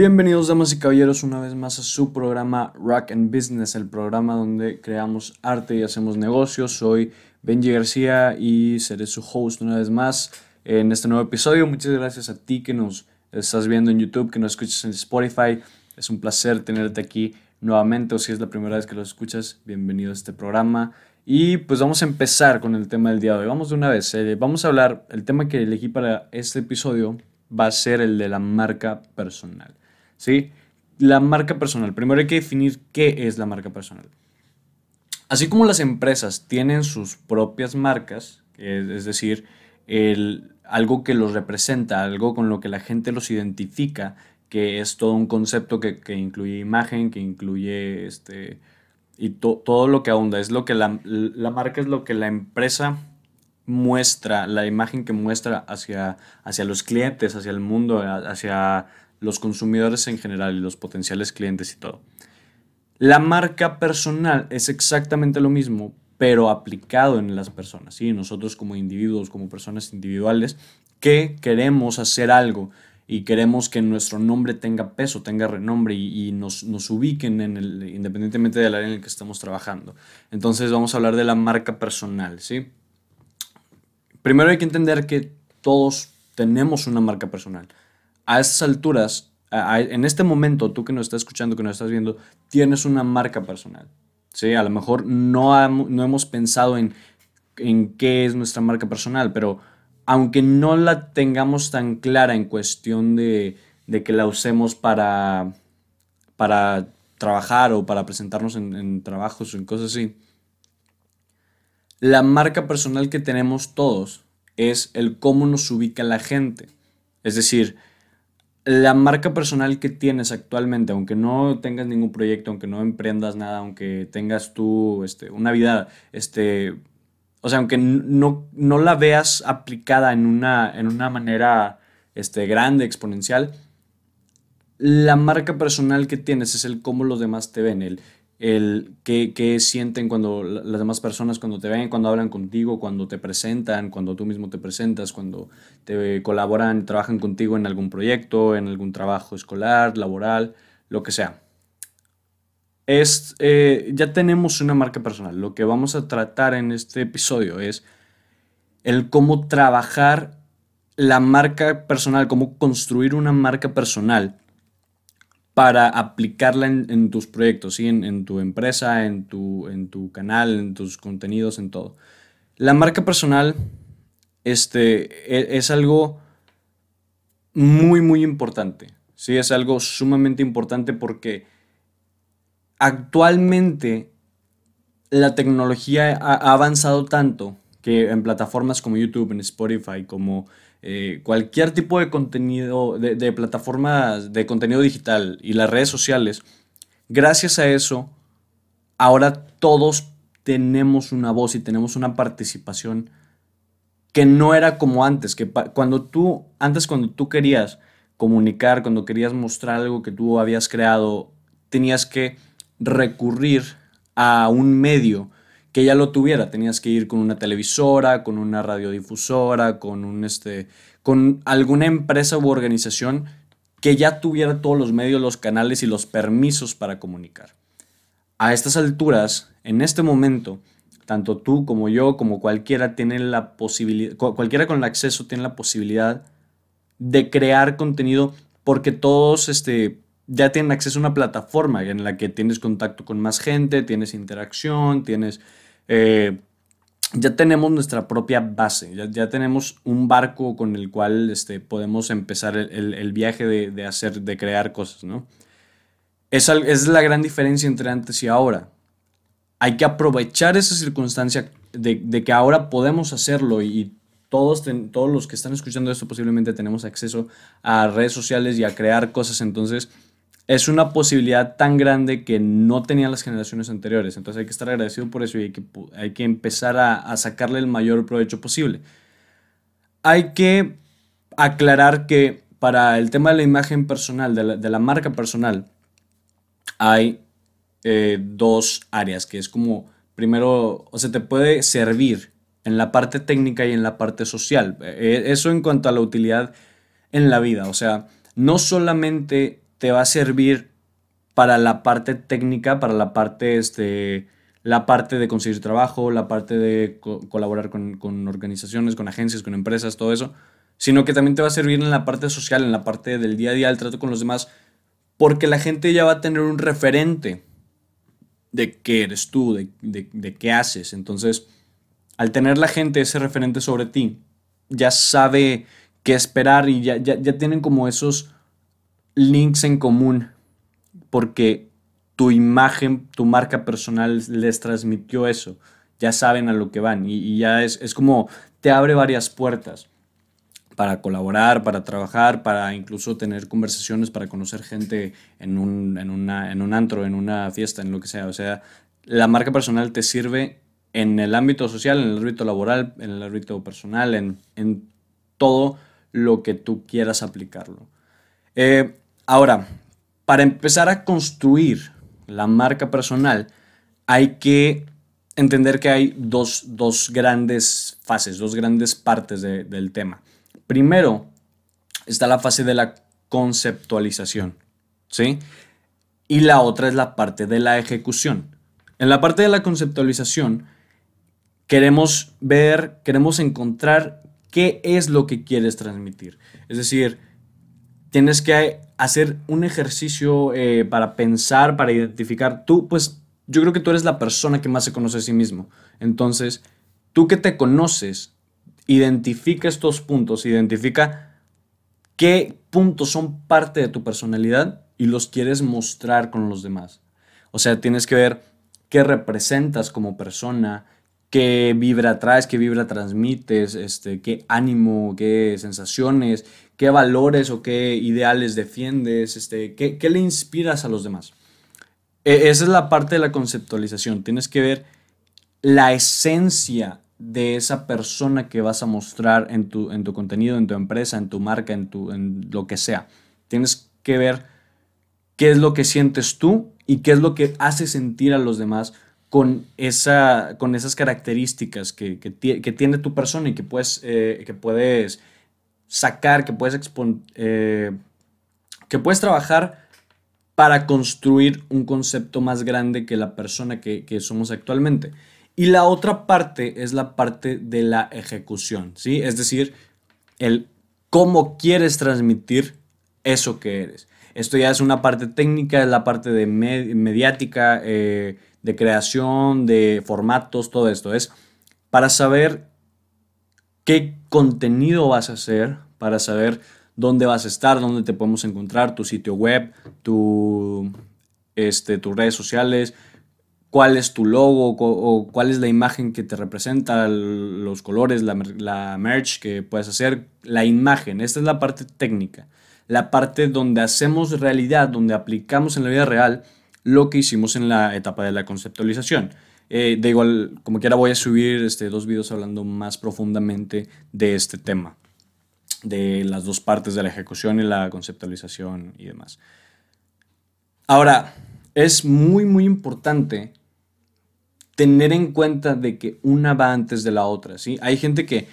Bienvenidos damas y caballeros una vez más a su programa Rock and Business, el programa donde creamos arte y hacemos negocios. Soy Benji García y seré su host una vez más en este nuevo episodio. Muchas gracias a ti que nos estás viendo en YouTube, que nos escuchas en Spotify. Es un placer tenerte aquí nuevamente o si es la primera vez que lo escuchas, bienvenido a este programa. Y pues vamos a empezar con el tema del día de hoy. Vamos de una vez. Eh, vamos a hablar, el tema que elegí para este episodio va a ser el de la marca personal. ¿Sí? La marca personal. Primero hay que definir qué es la marca personal. Así como las empresas tienen sus propias marcas, es decir, el, algo que los representa, algo con lo que la gente los identifica, que es todo un concepto que, incluye imagen, que incluye este, y todo lo que ahonda. Es lo que la, la, marca es lo que la empresa muestra, la imagen que muestra hacia, hacia los clientes, hacia el mundo, hacia los consumidores en general y los potenciales clientes y todo. La marca personal es exactamente lo mismo, pero aplicado en las personas. ¿sí? Nosotros como individuos, como personas individuales, que queremos hacer algo y queremos que nuestro nombre tenga peso, tenga renombre y, nos, ubiquen en el, independientemente del área en el que estamos trabajando. Entonces vamos a hablar de la marca personal. ¿sí? Primero hay que entender que todos tenemos una marca personal a estas alturas, en este momento, tú que nos estás escuchando, que nos estás viendo, tienes una marca personal. ¿sí? A lo mejor no, no hemos pensado en, en qué es nuestra marca personal, pero aunque no la tengamos tan clara en cuestión de, de que la usemos para, para trabajar o para presentarnos en, en trabajos o en cosas así, la marca personal que tenemos todos es el cómo nos ubica la gente. Es decir, la marca personal que tienes actualmente, aunque no tengas ningún proyecto, aunque no emprendas nada, aunque tengas tú este, una vida, este, o sea, aunque no, no la veas aplicada en una, en una manera este, grande, exponencial, la marca personal que tienes es el cómo los demás te ven, el, el qué, sienten cuando las demás personas cuando te ven, cuando hablan contigo, cuando te presentan, cuando tú mismo te presentas, cuando te colaboran, trabajan contigo en algún proyecto, en algún trabajo escolar, laboral, lo que sea. Es, eh, ya tenemos una marca personal. Lo que vamos a tratar en este episodio es el cómo trabajar la marca personal, cómo construir una marca personal para aplicarla en, tus proyectos, ¿sí? en, tu empresa, en tu, en tu canal, en tus contenidos, en todo. La marca personal este, e, es, algo muy, muy importante. ¿sí? Es algo sumamente importante porque actualmente la tecnología ha avanzado tanto que en plataformas como YouTube, en Spotify, como eh, cualquier tipo de contenido, de, plataformas de contenido digital y las redes sociales, gracias a eso, ahora todos tenemos una voz y tenemos una participación que no era como antes, que cuando tú, antes cuando tú querías comunicar, cuando querías mostrar algo que tú habías creado, tenías que recurrir a un medio que ya lo tuviera. Tenías que ir con una televisora, con una radiodifusora, con, un, este, con alguna empresa u organización que ya tuviera todos los medios, los canales y los permisos para comunicar. A estas alturas, en este momento, tanto tú como yo, como cualquiera, la posibilidad, cualquiera con el acceso tiene la posibilidad de crear contenido porque todos este, ya tienen acceso a una plataforma en la que tienes contacto con más gente, tienes interacción, tienes eh, ya tenemos nuestra propia base, ya, tenemos un barco con el cual este, podemos empezar el, viaje de, hacer, de crear cosas, ¿no? Esa es la gran diferencia entre antes y ahora. Hay que aprovechar esa circunstancia de, que ahora podemos hacerlo y todos, todos los que están escuchando esto posiblemente tenemos acceso a redes sociales y a crear cosas, entonces es una posibilidad tan grande que no tenían las generaciones anteriores. Entonces hay que estar agradecido por eso y hay que, hay que empezar a, sacarle el mayor provecho posible. Hay que aclarar que para el tema de la imagen personal, de la, marca personal, hay eh, dos áreas, que es como, primero, o sea, te puede servir en la parte técnica y en la parte social. Eh, eso en cuanto a la utilidad en la vida, o sea, no solamente te va a servir para la parte técnica, para la parte, este, la parte de conseguir trabajo, la parte de colaborar con, con, organizaciones, con agencias, con empresas, todo eso, sino que también te va a servir en la parte social, en la parte del día a día, el trato con los demás, porque la gente ya va a tener un referente de qué eres tú, de, de, qué haces. Entonces, al tener la gente ese referente sobre ti, ya sabe qué esperar y ya, ya, ya tienen como esos links en común porque tu imagen, tu marca personal les transmitió eso. Ya saben a lo que van y, ya es, es, como te abre varias puertas para colaborar, para trabajar, para incluso tener conversaciones, para conocer gente en un, en, una, en un antro, en una fiesta, en lo que sea. O sea, la marca personal te sirve en el ámbito social, en el ámbito laboral, en el ámbito personal, en, en todo lo que tú quieras aplicarlo. Eh, ahora, para empezar a construir la marca personal, hay que entender que hay dos, grandes fases, dos grandes partes del tema. Primero está la fase de la conceptualización, ¿sí? Y la otra es la parte de la ejecución. En la parte de la conceptualización, queremos ver, queremos encontrar qué es lo que quieres transmitir. Es decir, tienes que hacer un ejercicio eh, para pensar, para identificar. Tú, pues, yo creo que tú eres la persona que más se conoce a sí mismo. Entonces, tú que te conoces, identifica estos puntos, identifica qué puntos son parte de tu personalidad y los quieres mostrar con los demás. O sea, tienes que ver qué representas como persona, qué vibra traes, qué vibra transmites, este, qué ánimo, qué sensaciones, qué valores o qué ideales defiendes, este, qué, qué le inspiras a los demás. E, esa es la parte de la conceptualización. Tienes que ver la esencia de esa persona que vas a mostrar en tu, en tu contenido, en tu empresa, en tu marca, en, tu, en lo que sea. Tienes que ver qué es lo que sientes tú y qué es lo que hace sentir a los demás con, esa, con esas características que, tiene tu persona y que puedes, eh, que puedes sacar, que puedes, eh, que puedes trabajar para construir un concepto más grande que la persona que, somos actualmente. Y la otra parte es la parte de la ejecución, ¿sí? Es decir, el cómo quieres transmitir eso que eres. Esto ya es una parte técnica, es la parte de mediática, eh, de creación, de formatos, todo esto. Es para saber qué contenido vas a hacer, para saber dónde vas a estar, dónde te podemos encontrar, tu sitio web, tu, este, tus redes sociales, cuál es tu logo o cuál es la imagen que te representa, los colores, la, la merch que puedes hacer, la imagen. Esta es la parte técnica, la parte donde hacemos realidad, donde aplicamos en la vida real lo que hicimos en la etapa de la conceptualización. Eh, de igual, como quiera, voy a subir este, dos videos hablando más profundamente de este tema, de las dos partes de la ejecución y la conceptualización y demás. Ahora, es muy, muy importante tener en cuenta de que una va antes de la otra, ¿sí? Hay gente que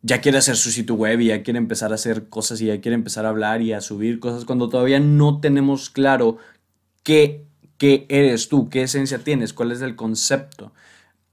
ya quiere hacer su sitio web y ya quiere empezar a hacer cosas y ya quiere empezar a hablar y a subir cosas cuando todavía no tenemos claro qué qué eres tú, qué esencia tienes, cuál es el concepto.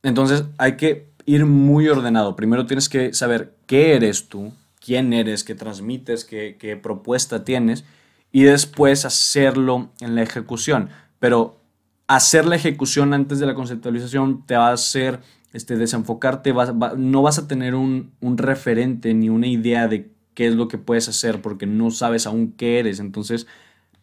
Entonces hay que ir muy ordenado. Primero tienes que saber qué eres tú, quién eres, qué transmites, qué, propuesta tienes y después hacerlo en la ejecución. Pero hacer la ejecución antes de la conceptualización te va a hacer este, desenfocarte, no vas a tener un, referente ni una idea de qué es lo que puedes hacer porque no sabes aún qué eres. Entonces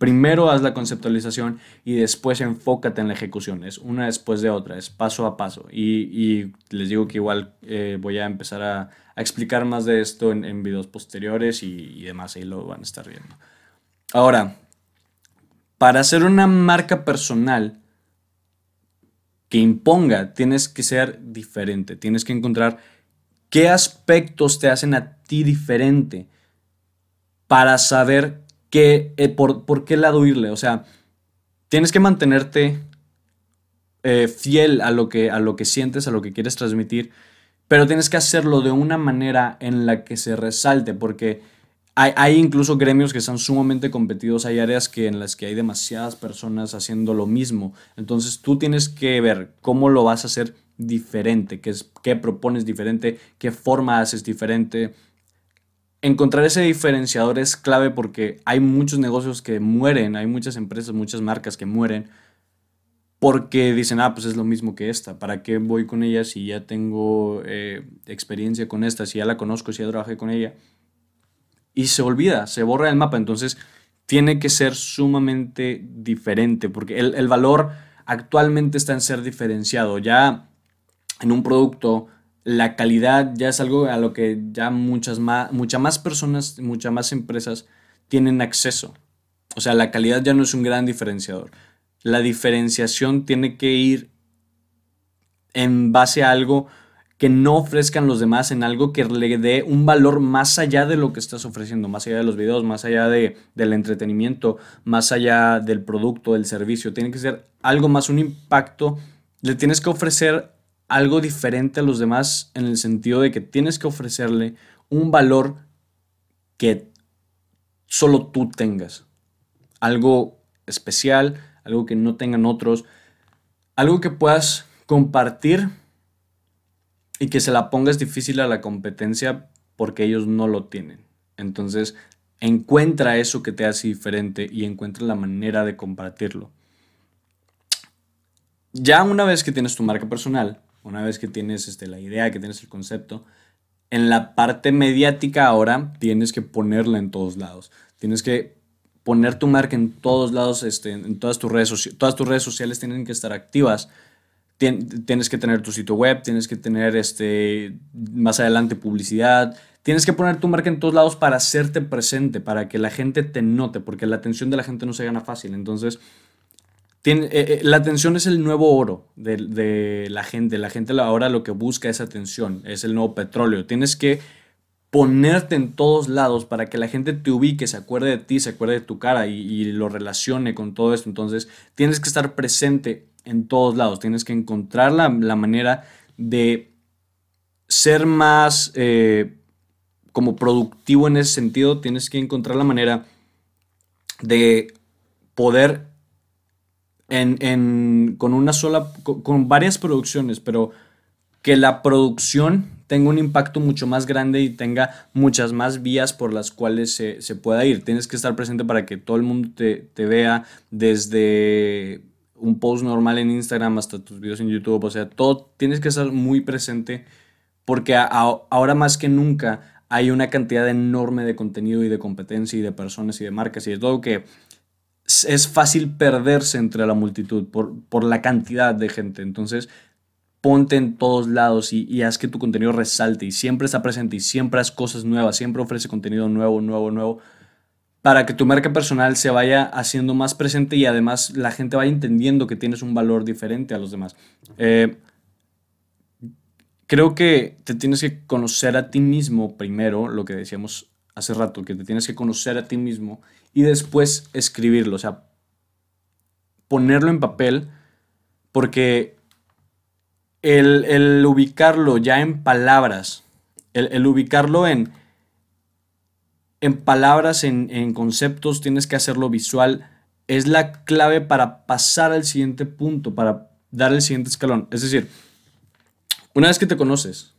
Primero haz la conceptualización y después enfócate en la ejecución. Es una después de otra, es paso a paso. Y, les digo que igual eh, voy a empezar a, explicar más de esto en, videos posteriores y, demás, ahí lo van a estar viendo. Ahora, para hacer una marca personal que imponga, tienes que ser diferente, tienes que encontrar qué aspectos te hacen a ti diferente para saber eh, por, qué lado irle? O sea, tienes que mantenerte eh, fiel a lo, que, a lo que sientes, a lo que quieres transmitir, pero tienes que hacerlo de una manera en la que se resalte, porque hay, incluso gremios que están sumamente competidos, hay áreas que, en las que hay demasiadas personas haciendo lo mismo. Entonces tú tienes que ver cómo lo vas a hacer diferente, qué, es, qué propones diferente, qué forma haces diferente. Encontrar ese diferenciador es clave porque hay muchos negocios que mueren, hay muchas empresas, muchas marcas que mueren porque dicen, ah, pues es lo mismo que esta, ¿para qué voy con ella si ya tengo eh, experiencia con esta, si ya la conozco, si ya trabajé con ella? y se olvida, se borra el mapa. Entonces tiene que ser sumamente diferente porque el, valor actualmente está en ser diferenciado. Ya en un producto la calidad ya es algo a lo que ya muchas más, muchas más personas, muchas más empresas tienen acceso. O sea, la calidad ya no es un gran diferenciador. La diferenciación tiene que ir en base a algo que no ofrezcan los demás en algo que le dé un valor más allá de lo que estás ofreciendo, más allá de los videos, más allá de, del entretenimiento, más allá del producto, del servicio. Tiene que ser algo más, un impacto. Le tienes que ofrecer algo diferente a los demás en el sentido de que tienes que ofrecerle un valor que solo tú tengas. Algo especial, algo que no tengan otros, algo que puedas compartir y que se la pongas difícil a la competencia porque ellos no lo tienen. Entonces, encuentra eso que te hace diferente y encuentra la manera de compartirlo. Ya una vez que tienes tu marca personal, una vez que tienes este, la idea, que tienes el concepto, en la parte mediática ahora tienes que ponerla en todos lados. Tienes que poner tu marca en todos lados, este, en todas tus redes, todas tus redes sociales tienen que estar activas tienes que tener tu sitio web, tienes que tener este, más adelante publicidad, tienes que poner tu marca en todos lados para hacerte presente, para que la gente te note, porque la atención de la gente no se gana fácil. Entonces, eh, eh, la atención es el nuevo oro de, la gente. La gente ahora lo que busca es atención, es el nuevo petróleo. Tienes que ponerte en todos lados para que la gente te ubique, se acuerde de ti, se acuerde de tu cara y, lo relacione con todo esto. Entonces, tienes que estar presente en todos lados. Tienes que encontrar la, manera de ser más eh, como productivo en ese sentido. Tienes que encontrar la manera de poder en, con una sola, con, varias producciones, pero que la producción tenga un impacto mucho más grande y tenga muchas más vías por las cuales se, pueda ir. Tienes que estar presente para que todo el mundo te, te vea desde un post normal en Instagram hasta tus videos en YouTube, o sea, todo tienes que estar muy presente porque ahora más que nunca hay una cantidad enorme de contenido y de competencia y de personas y de marcas y de todo que es fácil perderse entre la multitud por, por la cantidad de gente. Entonces, ponte en todos lados y, y, haz que tu contenido resalte y siempre está presente y siempre haz cosas nuevas, siempre ofrece contenido nuevo, nuevo, nuevo para que tu marca personal se vaya haciendo más presente y además la gente vaya entendiendo que tienes un valor diferente a los demás. Eh, creo que te tienes que conocer a ti mismo primero, lo que decíamos hace rato, que te tienes que conocer a ti mismo y después escribirlo, o sea, ponerlo en papel, porque el, ubicarlo ya en palabras, el ubicarlo en en palabras, en, conceptos, tienes que hacerlo visual. Es la clave para pasar al siguiente punto, para dar el siguiente escalón. Es decir, una vez que te conoces,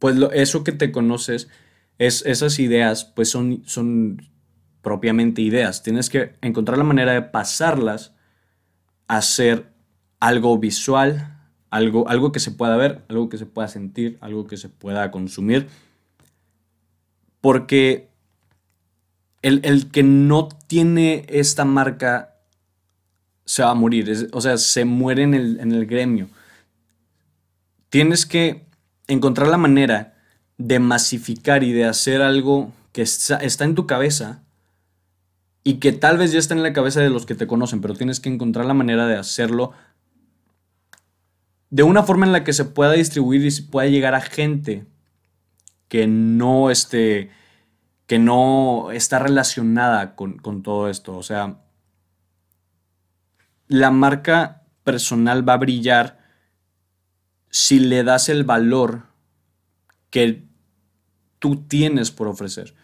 pues eso que te conoces, es, esas ideas, pues son, son propiamente ideas. Tienes que encontrar la manera de pasarlas a ser algo visual, algo, algo que se pueda ver, algo que se pueda sentir, algo que se pueda consumir porque el, que no tiene esta marca se va a morir, o sea, se muere en el, gremio. Tienes que encontrar la manera de masificar y de hacer algo que está, en tu cabeza y que tal vez ya está en la cabeza de los que te conocen, pero tienes que encontrar la manera de hacerlo de una forma en la que se pueda distribuir y se pueda llegar a gente que no, este, que no está relacionada con, todo esto. O sea, la marca personal va a brillar si le das el valor que tú tienes por ofrecer.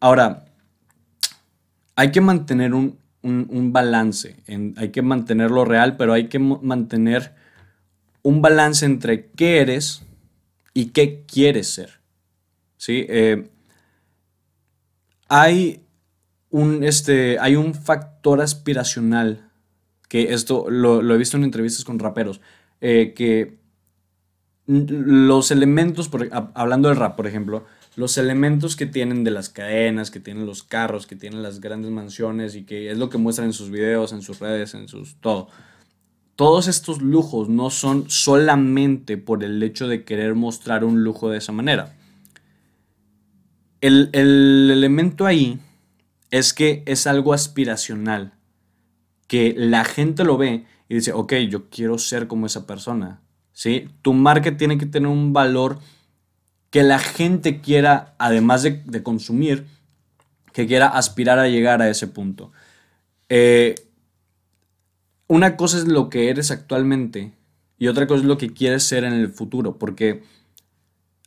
Ahora, hay que mantener un, balance, hay que mantenerlo real, pero hay que mantener un balance entre qué eres y qué quieres ser. ¿Sí? Eh, hay, un, este, hay un factor aspiracional, que esto lo, he visto en entrevistas con raperos, eh, que los elementos, hablando del rap, por ejemplo, los elementos que tienen de las cadenas, que tienen los carros, que tienen las grandes mansiones y que es lo que muestran en sus videos, en sus redes, en sus todo. Todos estos lujos no son solamente por el hecho de querer mostrar un lujo de esa manera. El, el elemento ahí es que es algo aspiracional, que la gente lo ve y dice, ok, yo quiero ser como esa persona. ¿Sí? Tu marca tiene que tener un valor que la gente quiera, además de, consumir, que quiera aspirar a llegar a ese punto. Eh, una cosa es lo que eres actualmente y otra cosa es lo que quieres ser en el futuro, porque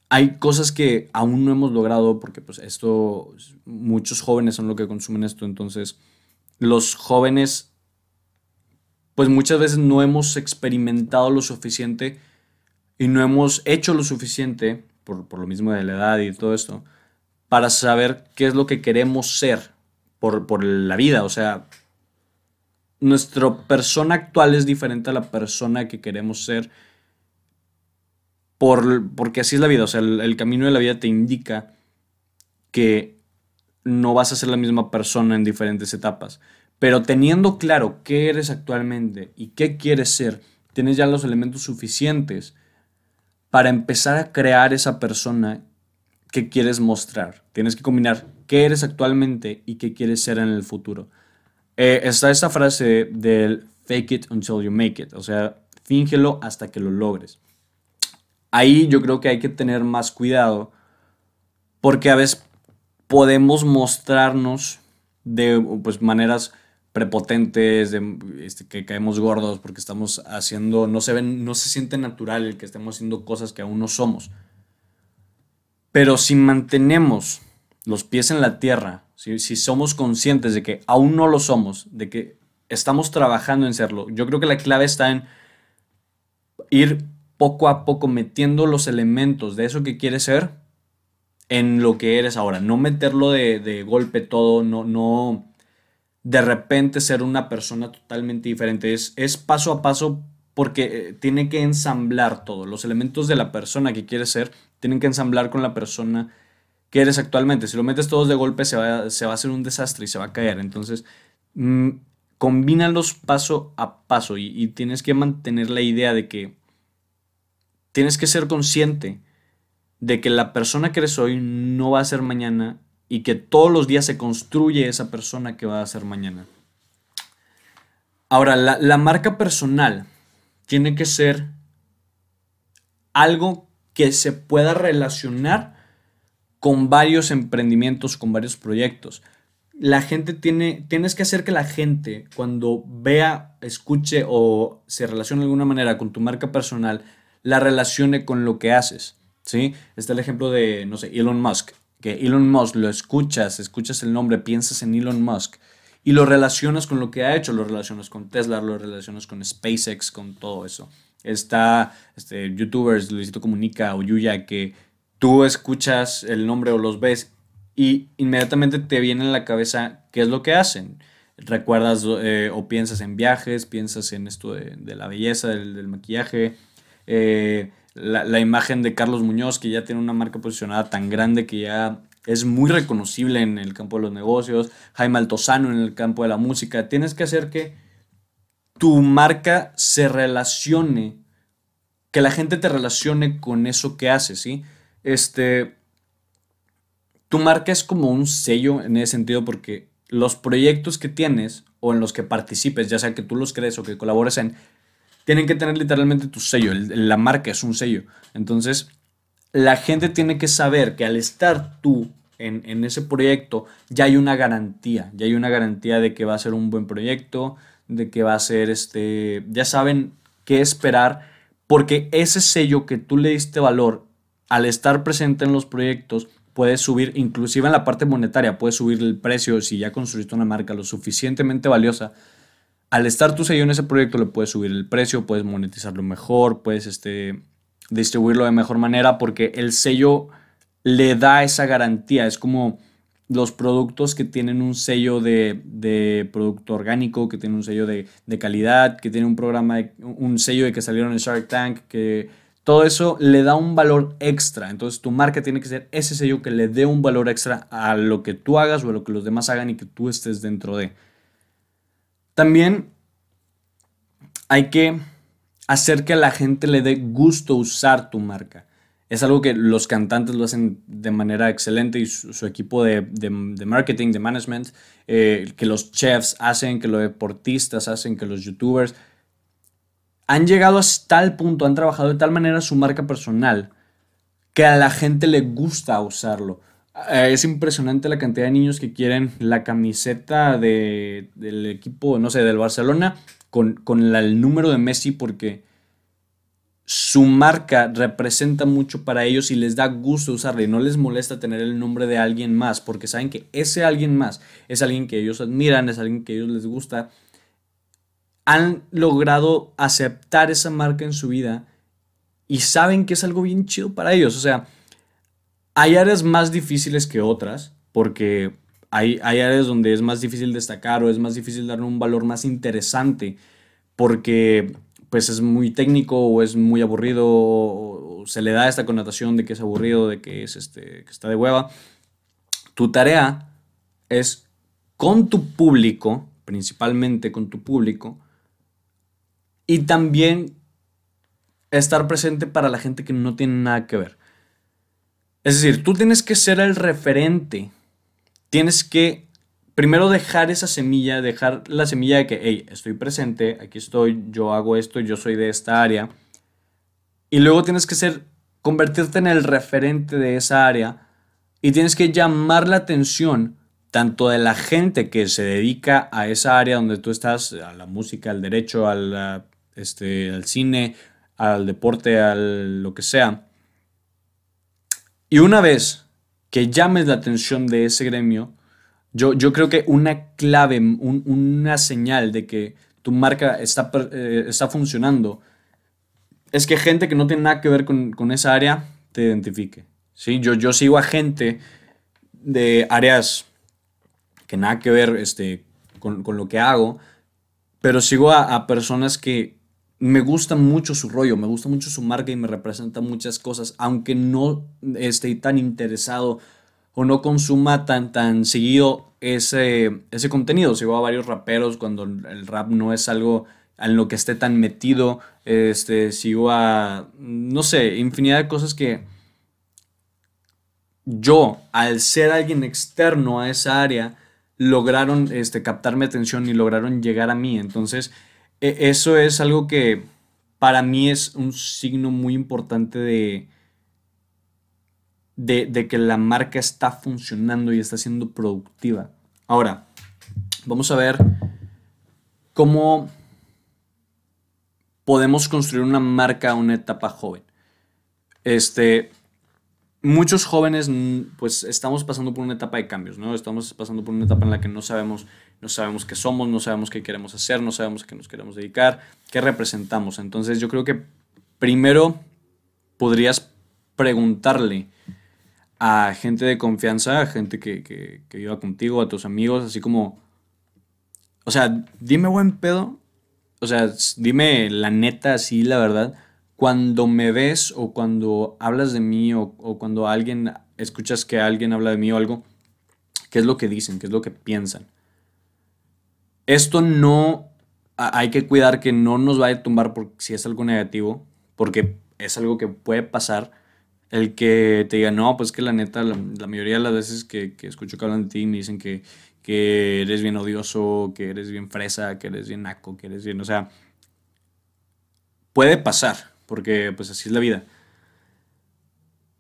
hay cosas que aún no hemos logrado, porque pues esto, muchos jóvenes son los que consumen esto, entonces los jóvenes, pues muchas veces no hemos experimentado lo suficiente y no hemos hecho lo suficiente por, lo mismo de la edad y todo esto, para saber qué es lo que queremos ser por, la vida. O sea, nuestra persona actual es diferente a la persona que queremos ser por, porque así es la vida. O sea, el, camino de la vida te indica que no vas a ser la misma persona en diferentes etapas. Pero teniendo claro qué eres actualmente y qué quieres ser, tienes ya los elementos suficientes para empezar a crear esa persona que quieres mostrar. Tienes que combinar qué eres actualmente y qué quieres ser en el futuro. Eh, está esta frase del fake it until you make it, o sea, fíngelo hasta que lo logres. Ahí yo creo que hay que tener más cuidado porque a veces podemos mostrarnos de pues, maneras prepotentes, de, este, que caemos gordos porque estamos haciendo, no se ven, no se siente natural el que estemos haciendo cosas que aún no somos. Pero si mantenemos los pies en la tierra, si, si somos conscientes de que aún no lo somos, de que estamos trabajando en serlo, yo creo que la clave está en ir poco a poco metiendo los elementos de eso que quieres ser en lo que eres ahora. No meterlo de, de golpe todo, no, no, de repente ser una persona totalmente diferente. Es, es paso a paso porque eh, tiene que ensamblar todo. Los elementos de la persona que quieres ser tienen que ensamblar con la persona que eres actualmente. Si lo metes todos de golpe se va, se va a hacer un desastre y se va a caer. Entonces, mmm, combínalos paso a paso y, y tienes que mantener la idea de que tienes que ser consciente de que la persona que eres hoy no va a ser mañana y que todos los días se construye esa persona que va a ser mañana. Ahora, la, marca personal tiene que ser algo que se pueda relacionar con varios emprendimientos, con varios proyectos. La gente tiene, tienes que hacer que la gente cuando vea, escuche o se relacione de alguna manera con tu marca personal, la relacione con lo que haces. ¿sí? Está el ejemplo de, no sé, Elon Musk que Elon Musk lo escuchas, escuchas el nombre, piensas en Elon Musk y lo relacionas con lo que ha hecho, lo relacionas con Tesla, lo relacionas con SpaceX, con todo eso. Está este, youtubers, Luisito Comunica o Yuya, que tú escuchas el nombre o los ves y inmediatamente te viene en la cabeza qué es lo que hacen. Recuerdas eh, o piensas en viajes, piensas en esto de, la belleza, del, maquillaje. Eh, la, imagen de Carlos Muñoz, que ya tiene una marca posicionada tan grande que ya es muy reconocible en el campo de los negocios, Jaime Altozano en el campo de la música. Tienes que hacer que tu marca se relacione, que la gente te relacione con eso que haces, ¿sí? Este, tu marca es como un sello en ese sentido porque los proyectos que tienes o en los que participes, ya sea que tú los crees o que colabores en, tienen que tener literalmente tu sello. la marca es un sello. Entonces, la gente tiene que saber que al estar tú en, ese proyecto, ya hay una garantía. Ya hay una garantía de que va a ser un buen proyecto, de que va a ser este. Ya saben qué esperar, porque ese sello que tú le diste valor al estar presente en los proyectos, puedes subir, inclusive en la parte monetaria, puedes subir el precio si ya construiste una marca lo suficientemente valiosa. Al estar tu sello en ese proyecto, le puedes subir el precio, puedes monetizarlo mejor, puedes este, distribuirlo de mejor manera, porque el sello le da esa garantía. Es como los productos que tienen un sello de, producto orgánico, que tienen un sello de, calidad, que tienen un programa, un sello de que salieron en Shark Tank, que todo eso le da un valor extra. Entonces tu marca tiene que ser ese sello que le dé un valor extra a lo que tú hagas o a lo que los demás hagan y que tú estés dentro de. También hay que hacer que a la gente le dé gusto usar tu marca. Es algo que los cantantes lo hacen de manera excelente y su, equipo de, marketing, de management, eh, que los chefs hacen, que los deportistas hacen, que los youtubers han llegado hasta tal punto, han trabajado de tal manera su marca personal que a la gente le gusta usarlo. Eh, es impresionante la cantidad de niños que quieren la camiseta del equipo, no sé, del Barcelona con, con el número de Messi porque su marca representa mucho para ellos y les da gusto usarla y no les molesta tener el nombre de alguien más porque saben que ese alguien más es alguien que ellos admiran, es alguien que ellos les gusta han logrado aceptar esa marca en su vida y saben que es algo bien chido para ellos. O sea, hay áreas más difíciles que otras, porque hay, hay áreas donde es más difícil destacar o es más difícil darle un valor más interesante, porque pues es muy técnico o es muy aburrido o, se le da esta connotación de que es aburrido, de que, es este, que está de hueva. Tu tarea es con tu público, principalmente con tu público, y también estar presente para la gente que no tiene nada que ver. Es decir, tú tienes que ser el referente. Tienes que primero dejar esa semilla, dejar la semilla de que, hey, estoy presente, aquí estoy, yo hago esto, yo soy de esta área. Y luego tienes que ser, convertirte en el referente de esa área y tienes que llamar la atención tanto de la gente que se dedica a esa área donde tú estás, a la música, al derecho, a la este, al cine, al deporte, a lo que sea. Y una vez que llames la atención de ese gremio, yo, yo creo que una clave, una señal de que tu marca está, eh, está funcionando, es que gente que no tiene nada que ver con, esa área te identifique. ¿sí? Yo, yo sigo a gente de áreas que nada que ver este, con, lo que hago, pero sigo a personas que, me gusta mucho su rollo, me gusta mucho su marca y me representa muchas cosas, aunque no esté tan interesado o no consuma tan, tan seguido ese, ese contenido. Sigo a varios raperos cuando el rap no es algo en lo que esté tan metido. Este, sigo a, no sé, infinidad de cosas que yo, al ser alguien externo a esa área, lograron este, captar mi atención y lograron llegar a mí. Entonces, eso es algo que para mí es un signo muy importante de, de, que la marca está funcionando y está siendo productiva. Ahora, vamos a ver cómo podemos construir una marca a una etapa joven. Este, muchos jóvenes pues estamos pasando por una etapa de cambios, ¿no? Estamos pasando por una etapa en la que no sabemos, no sabemos qué somos, no sabemos qué queremos hacer, no sabemos a qué nos queremos dedicar, qué representamos. Entonces yo creo que primero podrías preguntarle a gente de confianza, a gente que, que, que viva contigo, a tus amigos, así como, o sea, dime buen pedo, o sea, dime la neta, así la verdad cuando me ves o cuando hablas de mí o, cuando alguien escuchas que alguien habla de mí o algo, ¿qué es lo que dicen? ¿Qué es lo que piensan? Esto no hay que cuidar que no nos vaya a tumbar por, si es algo negativo, porque es algo que puede pasar. El que te diga, no, pues que la neta, la, mayoría de las veces que, escucho que hablan de ti me dicen que, que eres bien odioso, que eres bien fresa, que eres bien naco, que eres bien, o sea, puede pasar porque pues así es la vida.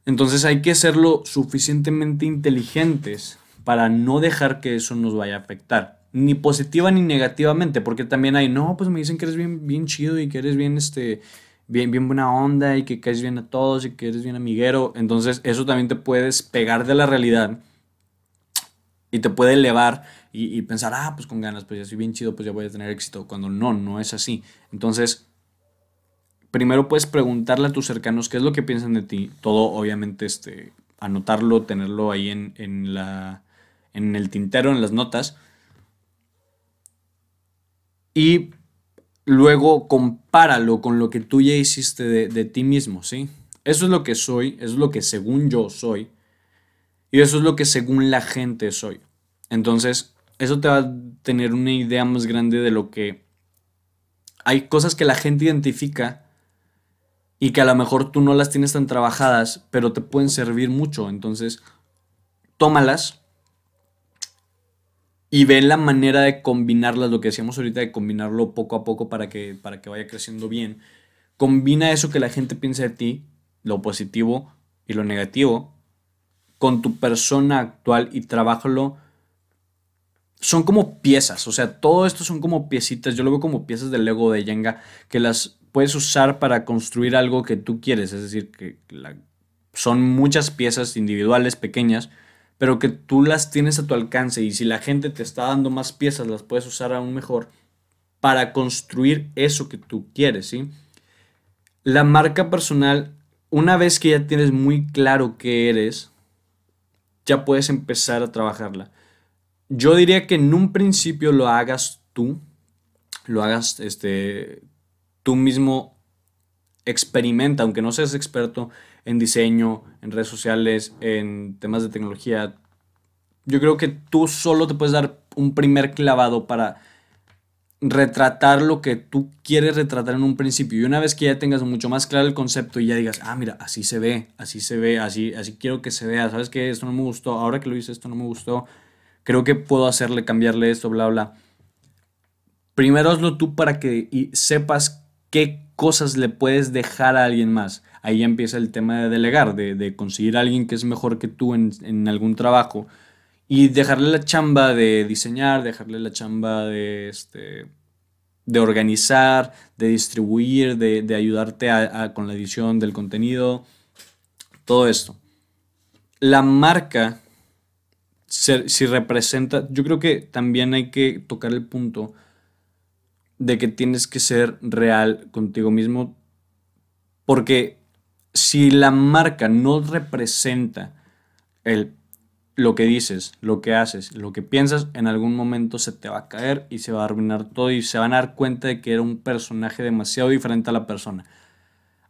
Entonces hay que ser lo suficientemente inteligentes para no dejar que eso nos vaya a afectar, ni positiva ni negativamente, porque también hay, no, pues me dicen que eres bien, bien chido y que eres bien, este, bien, bien buena onda y que caes bien a todos y que eres bien amiguero. Entonces eso también te puedes pegar de la realidad y te puede elevar y, pensar, ah, pues con ganas, pues ya soy bien chido, pues ya voy a tener éxito. Cuando no, no es así. Entonces, primero puedes preguntarle a tus cercanos qué es lo que piensan de ti. Todo, obviamente, este, anotarlo, tenerlo ahí en, en, la, en el tintero, en las notas. Y luego compáralo con lo que tú ya hiciste de, de ti mismo, ¿sí? Eso es lo que soy, eso es lo que según yo soy. Y eso es lo que según la gente soy. Entonces, eso te va a tener una idea más grande de lo que... Hay cosas que la gente identifica y que a lo mejor tú no las tienes tan trabajadas, pero te pueden servir mucho. Entonces, tómalas y ve la manera de combinarlas, lo que decíamos ahorita, de combinarlo poco a poco para que, para que vaya creciendo bien. Combina eso que la gente piensa de ti, lo positivo y lo negativo, con tu persona actual y trabájalo. Son como piezas, o sea, todo esto son como piecitas. Yo lo veo como piezas del Lego de Jenga que las puedes usar para construir algo que tú quieres. Es decir, que son muchas piezas individuales, pequeñas, pero que tú las tienes a tu alcance y si la gente te está dando más piezas, las puedes usar aún mejor para construir eso que tú quieres, ¿sí? La marca personal, una vez que ya tienes muy claro qué eres, ya puedes empezar a trabajarla. Yo diría que en un principio lo hagas tú, lo hagas este, tú mismo, experimenta, aunque no seas experto en diseño, en redes sociales, en temas de tecnología. Yo creo que tú solo te puedes dar un primer clavado para retratar lo que tú quieres retratar en un principio. Y una vez que ya tengas mucho más claro el concepto y ya digas, ah, mira, así se ve, así se ve, así, así quiero que se vea, ¿sabes qué? Esto no me gustó, ahora que lo hice esto no me gustó, creo que puedo hacerle, cambiarle esto, bla, bla. Primero hazlo tú para que sepas qué cosas le puedes dejar a alguien más. Ahí empieza el tema de delegar, de, conseguir a alguien que es mejor que tú en, en algún trabajo y dejarle la chamba de diseñar, dejarle la chamba de, este, de organizar, de distribuir, de, ayudarte con la edición del contenido, todo esto. La marca, si representa, yo creo que también hay que tocar el punto de que tienes que ser real contigo mismo, porque si la marca no representa el lo que dices, lo que haces, lo que piensas, en algún momento se te va a caer y se va a arruinar todo y se van a dar cuenta de que era un personaje demasiado diferente a la persona.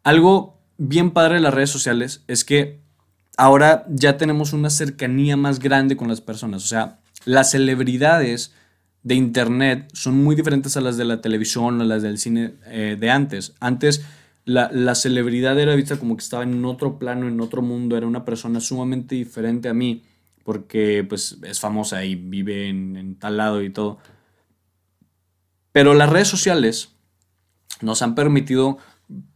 Algo bien padre de las redes sociales es que ahora ya tenemos una cercanía más grande con las personas. O sea, las celebridades de internet son muy diferentes a las de la televisión o las del cine eh, de antes. Antes la, la, celebridad era vista como que estaba en otro plano, en otro mundo, era una persona sumamente diferente a mí porque pues es famosa y vive en, tal lado y todo. Pero las redes sociales nos han permitido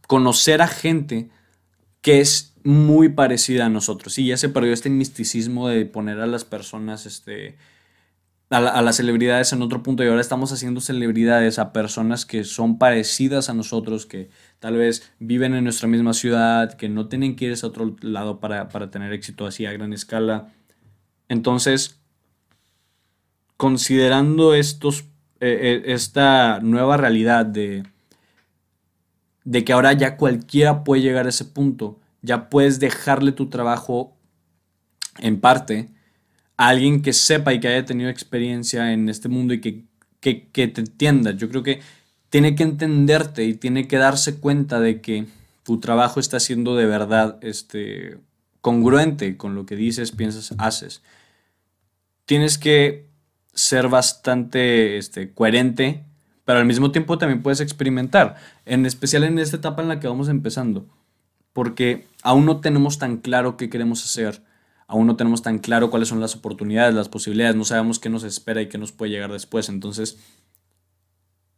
conocer a gente que es muy parecida a nosotros. Y ya se perdió este misticismo de poner a las personas, este, a, a, las celebridades en otro punto. Y ahora estamos haciendo celebridades a personas que son parecidas a nosotros, que tal vez viven en nuestra misma ciudad, que no tienen que ir a otro lado para, para tener éxito así a gran escala. Entonces, considerando estos, eh, eh, esta nueva realidad de, de que ahora ya cualquiera puede llegar a ese punto, ya puedes dejarle tu trabajo en parte alguien que sepa y que haya tenido experiencia en este mundo y que, que, que te entienda. Yo creo que tiene que entenderte y tiene que darse cuenta de que tu trabajo está siendo de verdad este, congruente con lo que dices, piensas, haces. Tienes que ser bastante este, coherente, pero al mismo tiempo también puedes experimentar, en especial en esta etapa en la que vamos empezando, porque aún no tenemos tan claro qué queremos hacer, aún no tenemos tan claro cuáles son las oportunidades, las posibilidades, no sabemos qué nos espera y qué nos puede llegar después, entonces,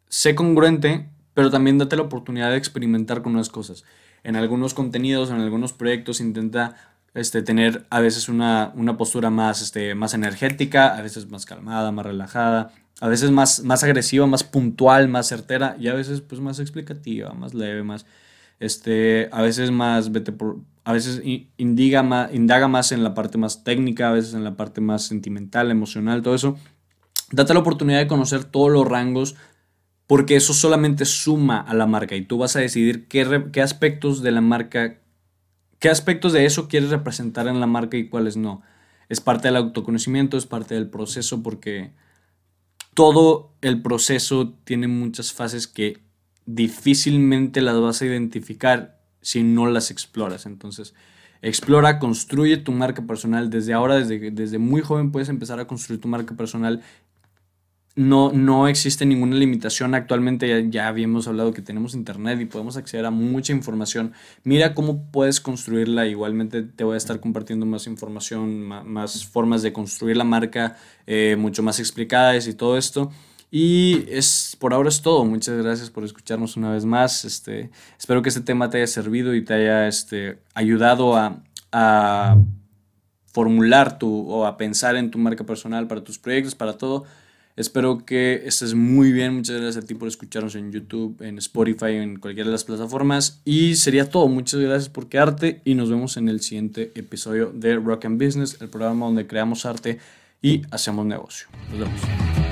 sé congruente, pero también date la oportunidad de experimentar con nuevas cosas. En algunos contenidos, en algunos proyectos, intenta este, tener a veces una, postura más, este, más energética, a veces más calmada, más relajada, a veces más, más agresiva, más puntual, más certera y a veces pues más explicativa, más leve, más... este, a veces más, vete por, a veces indiga más, indaga más en la parte más técnica, a veces en la parte más sentimental, emocional, todo eso. Date la oportunidad de conocer todos los rangos porque eso solamente suma a la marca y tú vas a decidir qué, aspectos de la marca, qué aspectos de eso quieres representar en la marca y cuáles no. Es parte del autoconocimiento, es parte del proceso porque todo el proceso tiene muchas fases que difícilmente las vas a identificar si no las exploras. Entonces, explora, construye tu marca personal. Desde ahora, desde, desde muy joven puedes empezar a construir tu marca personal no, no existe ninguna limitación. Actualmente ya, habíamos hablado que tenemos internet y podemos acceder a mucha información. Mira cómo puedes construirla. Igualmente te voy a estar compartiendo más información, más, formas de construir la marca, eh, mucho más explicadas y todo esto. Y es, por ahora es todo. Muchas gracias por escucharnos una vez más. Este, espero que este tema te haya servido y te haya este, ayudado a, a formular tu o a pensar en tu marca personal para tus proyectos, para todo. Espero que estés muy bien. Muchas gracias a ti por escucharnos en YouTube, en Spotify, en cualquiera de las plataformas. Y sería todo. Muchas gracias por quedarte y nos vemos en el siguiente episodio de Rock and Business, el programa donde creamos arte y hacemos negocio. Nos vemos.